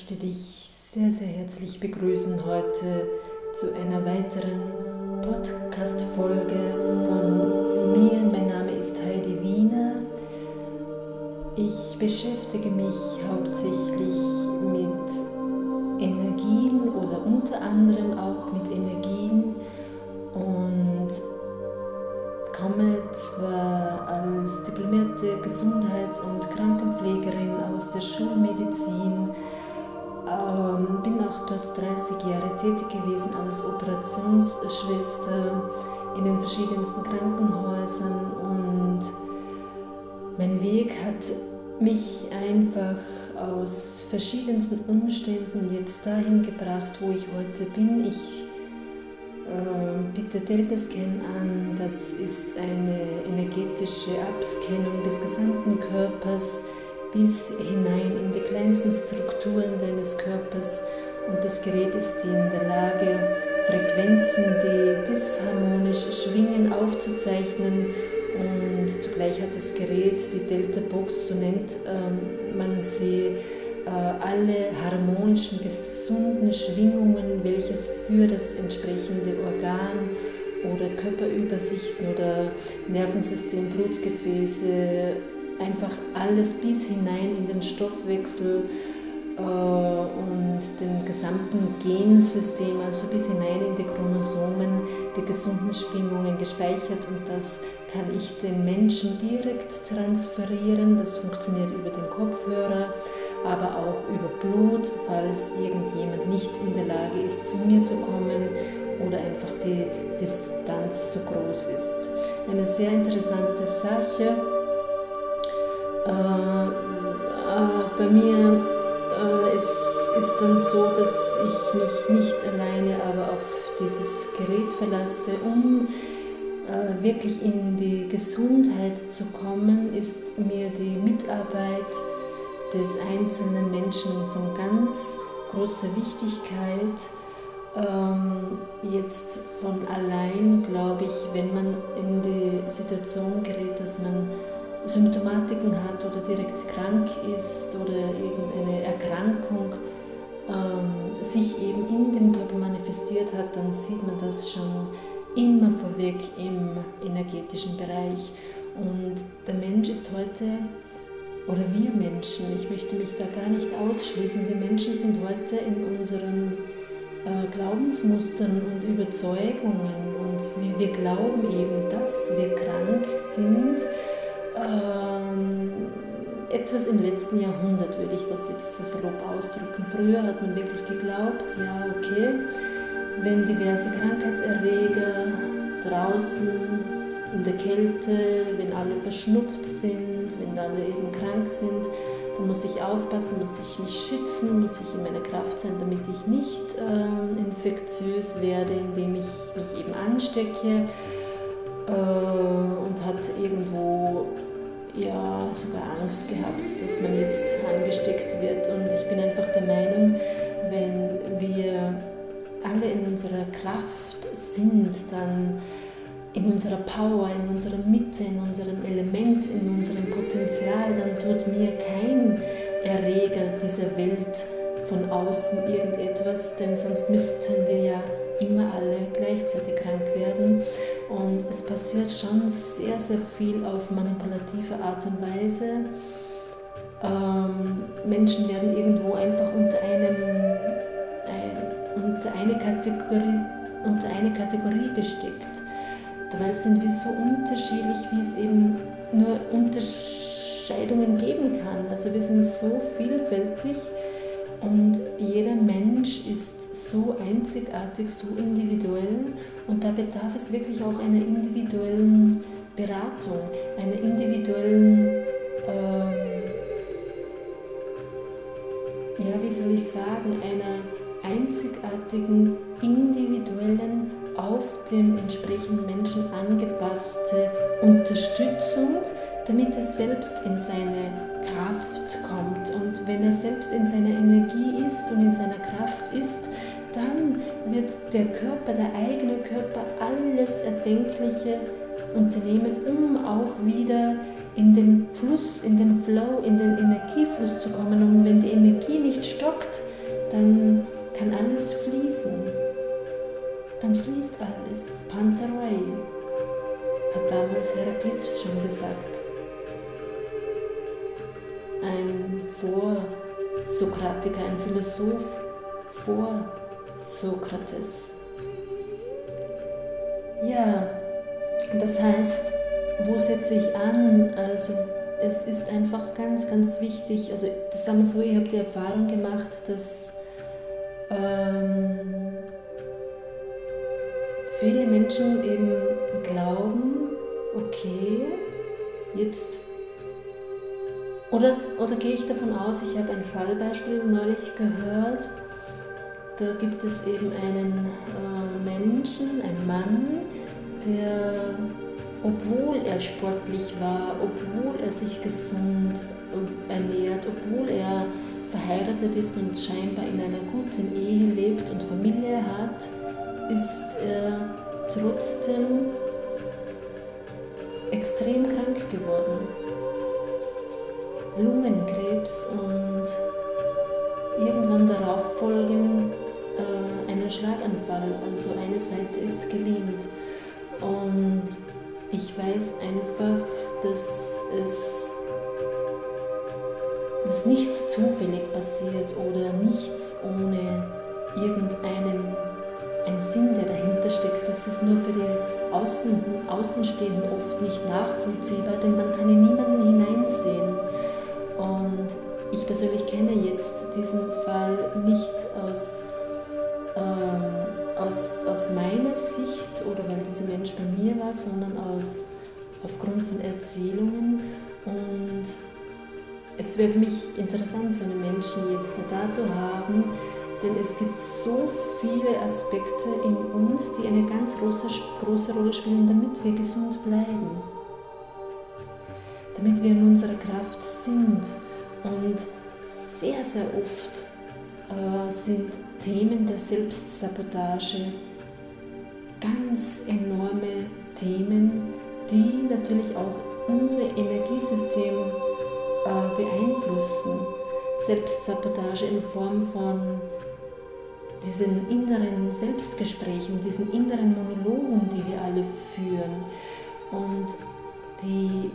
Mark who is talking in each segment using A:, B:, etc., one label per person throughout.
A: möchte dich sehr, sehr herzlich begrüßen heute zu einer weiteren Podcast-Folge von mir. Mein Name ist Heidi Wiener. Ich beschäftige mich hauptsächlich mit Energien oder unter anderem auch mit Energien und komme zwar als diplomierte Gesundheits- und Krankenpflegerin aus der Schulmedizin, dort 30 Jahre tätig gewesen als Operationsschwester in den verschiedensten Krankenhäusern. Und mein Weg hat mich einfach aus verschiedensten Umständen jetzt dahin gebracht, wo ich heute bin. Ich äh, bitte Delta-Scan an, das ist eine energetische Abscannung des gesamten Körpers bis hinein in die kleinsten Strukturen deines Körpers und das Gerät ist in der Lage, Frequenzen, die disharmonisch schwingen, aufzuzeichnen. Und zugleich hat das Gerät die Delta Box, so nennt ähm, man sie, äh, alle harmonischen, gesunden Schwingungen, welches für das entsprechende Organ oder Körperübersichten oder Nervensystem, Blutgefäße, einfach alles bis hinein in den Stoffwechsel und den gesamten Gensystem, also bis hinein in die Chromosomen, die gesunden Schwingungen gespeichert und das kann ich den Menschen direkt transferieren. Das funktioniert über den Kopfhörer, aber auch über Blut, falls irgendjemand nicht in der Lage ist, zu mir zu kommen oder einfach die Distanz so groß ist. Eine sehr interessante Sache. Äh, äh, bei mir äh, es ist dann so, dass ich mich nicht alleine aber auf dieses Gerät verlasse, um äh, wirklich in die Gesundheit zu kommen, ist mir die Mitarbeit des einzelnen Menschen von ganz großer Wichtigkeit. Ähm, jetzt von allein, glaube ich, wenn man in die Situation gerät, dass man Symptomatiken hat oder direkt krank ist oder irgendeine Erkrankung hat, dann sieht man das schon immer vorweg im energetischen Bereich. Und der Mensch ist heute, oder wir Menschen, ich möchte mich da gar nicht ausschließen, wir Menschen sind heute in unseren äh, Glaubensmustern und Überzeugungen und wie wir glauben eben, dass wir krank sind, ähm, etwas im letzten Jahrhundert würde ich das jetzt so salopp ausdrücken. Früher hat man wirklich geglaubt, ja, okay, wenn diverse Krankheitserreger draußen in der Kälte, wenn alle verschnupft sind, wenn alle eben krank sind, dann muss ich aufpassen, muss ich mich schützen, muss ich in meiner Kraft sein, damit ich nicht äh, infektiös werde, indem ich mich eben anstecke äh, und hat irgendwo ja sogar Angst gehabt, dass man jetzt angesteckt wird. Und ich bin einfach der Meinung, wenn wir alle in unserer Kraft sind, dann in unserer Power, in unserer Mitte, in unserem Element, in unserem Potenzial, dann tut mir kein Erreger dieser Welt von außen irgendetwas, denn sonst müssten wir ja immer alle gleichzeitig krank werden. Und es passiert schon sehr, sehr viel auf manipulative Art und Weise. Ähm, Menschen werden irgendwo einfach unter einem ein, unter eine Kategorie unter eine Kategorie gesteckt. Dabei sind wir so unterschiedlich, wie es eben nur Unterscheidungen geben kann. Also wir sind so vielfältig und jeder Mensch ist so einzigartig, so individuell und da bedarf es wirklich auch einer individuellen Beratung, einer individuellen, ähm, ja, wie soll ich sagen, einer einzigartigen, individuellen, auf dem entsprechenden Menschen angepasste Unterstützung, damit er selbst in seine Kraft kommt. Und wenn er selbst in seiner Energie ist und in seiner Kraft ist, dann wird der Körper, der eigene Körper, alles Erdenkliche unternehmen, um auch wieder in den Fluss, in den Flow, in den Energiefluss zu kommen. Und wenn die Energie nicht stockt, dann kann alles fließen. Dann fließt alles. Panzerei, hat damals Heraklit schon gesagt. Ein Vor-Sokratiker, ein Philosoph vor Sokrates. Ja, das heißt, wo setze ich an? Also es ist einfach ganz, ganz wichtig. Also das sagen wir so, ich habe die Erfahrung gemacht, dass ähm, viele Menschen eben glauben, okay, jetzt oder, oder gehe ich davon aus, ich habe ein Fallbeispiel neulich gehört, da gibt es eben einen äh, Menschen, einen Mann, der, obwohl er sportlich war, obwohl er sich gesund ernährt, obwohl er verheiratet ist und scheinbar in einer guten Ehe lebt und Familie hat, ist er trotzdem extrem krank geworden. Lungenkrebs und irgendwann darauf folgen äh, einen Schlaganfall, also eine Seite ist gelähmt. Und ich weiß einfach, dass es dass nichts zufällig passiert oder nichts ohne irgendeinen einen Sinn, der dahinter steckt. Das ist nur für die Außen, Außenstehenden oft nicht nachvollziehbar, denn man kann in niemanden hineinsehen. Und ich persönlich kenne jetzt diesen Fall nicht aus ähm, aus, aus meiner Sicht oder wenn dieser Mensch bei mir war, sondern aus, aufgrund von Erzählungen. Und es wäre für mich interessant, so einen Menschen jetzt da zu haben, denn es gibt so viele Aspekte in uns, die eine ganz große, große Rolle spielen, damit wir gesund bleiben. Damit wir in unserer Kraft sind. Und sehr, sehr oft äh, sind Themen der Selbstsabotage ganz enorme Themen, die natürlich auch unser Energiesystem äh, beeinflussen. Selbstsabotage in Form von diesen inneren Selbstgesprächen, diesen inneren Monologen, die wir alle führen und die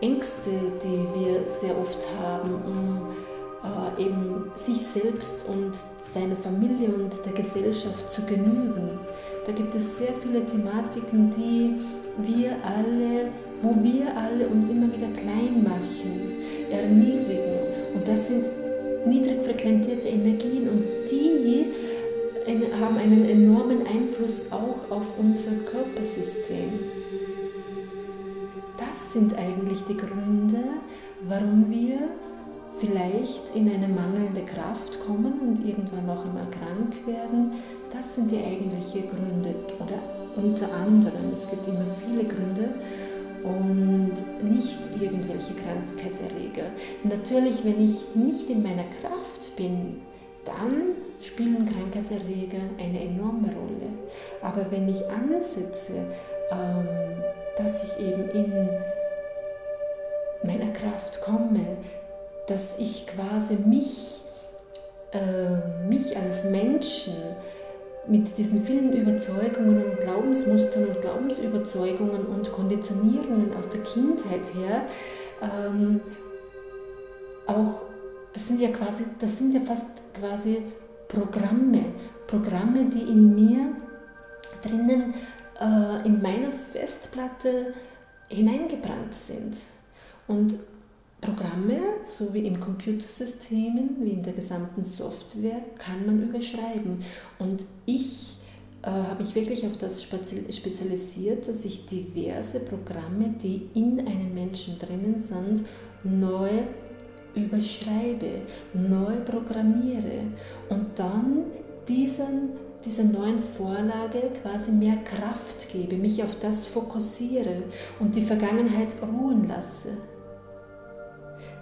A: Ängste, die wir sehr oft haben, um äh, eben sich selbst und seiner Familie und der Gesellschaft zu genügen. Da gibt es sehr viele Thematiken, die wir alle, wo wir alle uns immer wieder klein machen, erniedrigen. Und das sind niedrig frequentierte Energien und die haben einen enormen Einfluss auch auf unser Körpersystem. Das sind eigentlich die Gründe, warum wir vielleicht in eine mangelnde Kraft kommen und irgendwann noch einmal krank werden. Das sind die eigentlichen Gründe oder unter anderem. Es gibt immer viele Gründe irgendwelche Krankheitserreger. Natürlich, wenn ich nicht in meiner Kraft bin, dann spielen Krankheitserreger eine enorme Rolle. Aber wenn ich ansetze, ähm, dass ich eben in meiner Kraft komme, dass ich quasi mich, äh, mich als Menschen mit diesen vielen Überzeugungen und Glaubensmustern und Glaubensüberzeugungen und Konditionierungen aus der Kindheit her ähm, auch, das sind ja quasi, das sind ja fast quasi Programme, Programme, die in mir drinnen äh, in meiner Festplatte hineingebrannt sind. Und Programme, so wie in Computersystemen, wie in der gesamten Software, kann man überschreiben. Und ich äh, habe mich wirklich auf das spezialisiert, dass ich diverse Programme, die in einem Menschen drinnen sind, neu überschreibe, neu programmiere und dann diesen, dieser neuen Vorlage quasi mehr Kraft gebe, mich auf das fokussiere und die Vergangenheit ruhen lasse.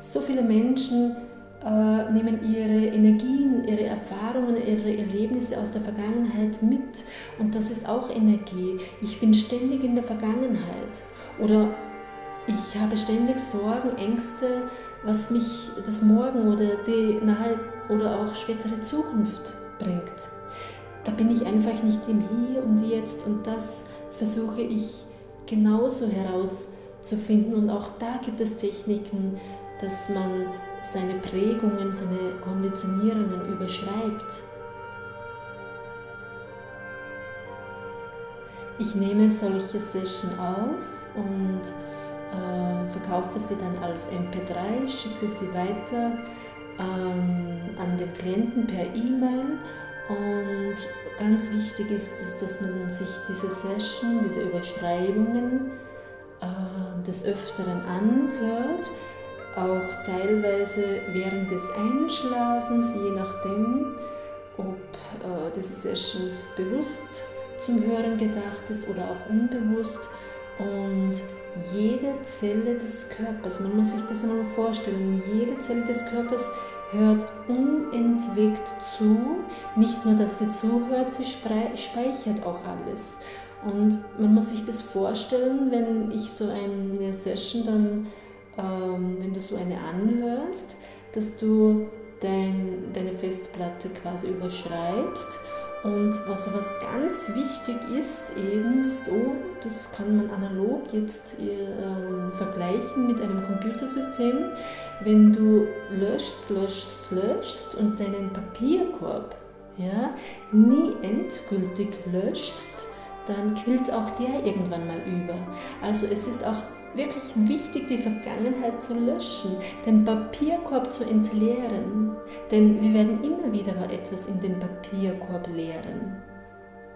A: So viele Menschen äh, nehmen ihre Energien, ihre Erfahrungen, ihre Erlebnisse aus der Vergangenheit mit. Und das ist auch Energie. Ich bin ständig in der Vergangenheit. Oder ich habe ständig Sorgen, Ängste, was mich das Morgen oder die nahe oder auch spätere Zukunft bringt. Da bin ich einfach nicht im Hier und Jetzt und das versuche ich genauso herauszufinden. Und auch da gibt es Techniken, dass man seine Prägungen, seine Konditionierungen überschreibt. Ich nehme solche Session auf und äh, verkaufe sie dann als MP3, schicke sie weiter ähm, an den Klienten per E-Mail und ganz wichtig ist es, dass man sich diese Session, diese Überschreibungen äh, des Öfteren anhört, auch teilweise während des Einschlafens, je nachdem, ob äh, diese Session bewusst zum Hören gedacht ist oder auch unbewusst. Und jede Zelle des Körpers, man muss sich das einmal vorstellen, jede Zelle des Körpers hört unentwegt zu. Nicht nur, dass sie zuhört, sie speichert auch alles. Und man muss sich das vorstellen, wenn ich so eine Session dann, ähm, wenn du so eine anhörst, dass du dein, deine Festplatte quasi überschreibst und was, was ganz wichtig ist, eben so, das kann man analog jetzt äh, vergleichen mit einem Computersystem, wenn du löschst, löschst, löschst und deinen Papierkorb ja, nie endgültig löschst, dann quillt auch der irgendwann mal über. Also es ist auch wirklich wichtig, die Vergangenheit zu löschen, den Papierkorb zu entleeren. Denn wir werden immer wieder etwas in den Papierkorb leeren.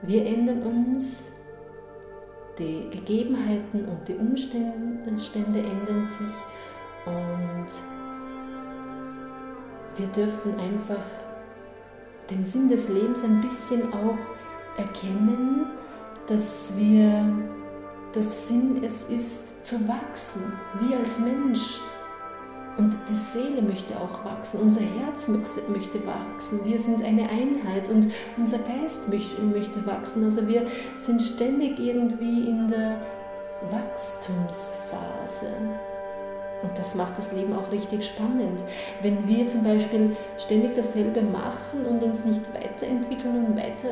A: Wir ändern uns, die Gegebenheiten und die Umstände ändern sich und wir dürfen einfach den Sinn des Lebens ein bisschen auch erkennen, dass wir das Sinn es ist, zu wachsen, wir als Mensch. Und die Seele möchte auch wachsen, unser Herz möchte wachsen, wir sind eine Einheit und unser Geist möchte wachsen. Also wir sind ständig irgendwie in der Wachstumsphase. Und das macht das Leben auch richtig spannend. Wenn wir zum Beispiel ständig dasselbe machen und uns nicht weiterentwickeln und weiter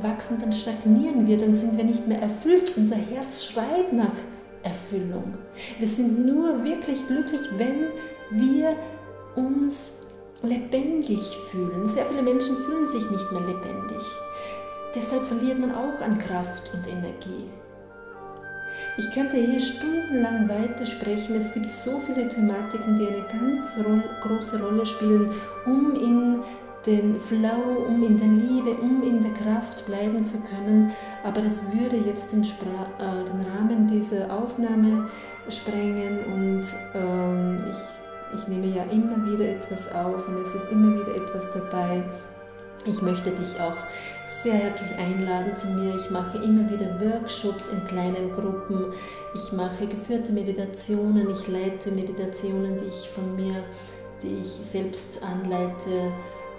A: wachsen, dann stagnieren wir, dann sind wir nicht mehr erfüllt. Unser Herz schreit nach Erfüllung. Wir sind nur wirklich glücklich, wenn wir uns lebendig fühlen. Sehr viele Menschen fühlen sich nicht mehr lebendig. Deshalb verliert man auch an Kraft und Energie. Ich könnte hier stundenlang weitersprechen. Es gibt so viele Thematiken, die eine ganz große Rolle spielen, um in den Flow, um in der Liebe, um in der Kraft bleiben zu können. Aber das würde jetzt den, Spra äh, den Rahmen dieser Aufnahme sprengen und ähm, ich, ich nehme ja immer wieder etwas auf und es ist immer wieder etwas dabei. Ich möchte dich auch sehr herzlich einladen zu mir. Ich mache immer wieder Workshops in kleinen Gruppen. Ich mache geführte Meditationen. Ich leite Meditationen, die ich von mir, die ich selbst anleite,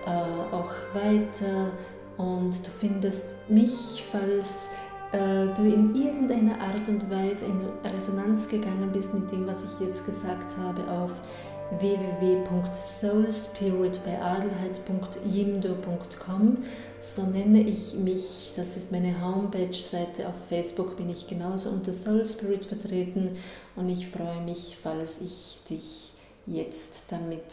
A: äh, auch weiter. Und du findest mich, falls äh, du in irgendeiner Art und Weise in Resonanz gegangen bist mit dem, was ich jetzt gesagt habe, auf www.soulspiritbeiadelheid.jimdo.com. So nenne ich mich, das ist meine Homepage-Seite auf Facebook, bin ich genauso unter Soul Spirit vertreten und ich freue mich, falls ich dich jetzt damit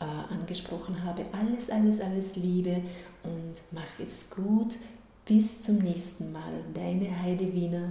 A: äh, angesprochen habe. Alles, alles, alles Liebe und mach es gut. Bis zum nächsten Mal. Deine Heide Wiener.